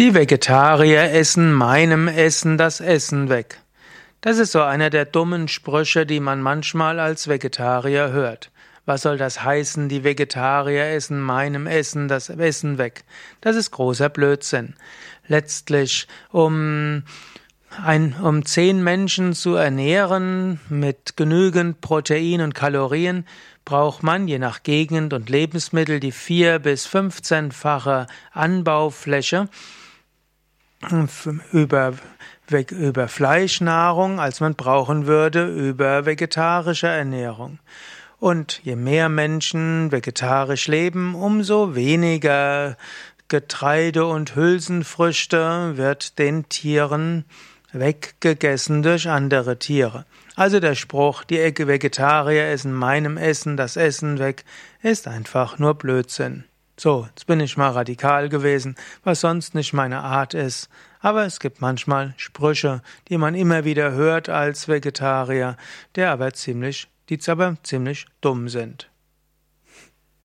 Die Vegetarier essen meinem Essen das Essen weg. Das ist so einer der dummen Sprüche, die man manchmal als Vegetarier hört. Was soll das heißen, die Vegetarier essen meinem Essen das Essen weg? Das ist großer Blödsinn. Letztlich, um ein, um zehn Menschen zu ernähren mit genügend Protein und Kalorien, braucht man je nach Gegend und Lebensmittel die vier bis fünfzehnfache Anbaufläche über, über Fleischnahrung, als man brauchen würde über vegetarische Ernährung. Und je mehr Menschen vegetarisch leben, umso weniger Getreide und Hülsenfrüchte wird den Tieren weggegessen durch andere Tiere. Also der Spruch, die Vegetarier essen meinem Essen das Essen weg, ist einfach nur Blödsinn. So, jetzt bin ich mal radikal gewesen, was sonst nicht meine Art ist. Aber es gibt manchmal Sprüche, die man immer wieder hört als Vegetarier, der aber ziemlich, die aber ziemlich dumm sind.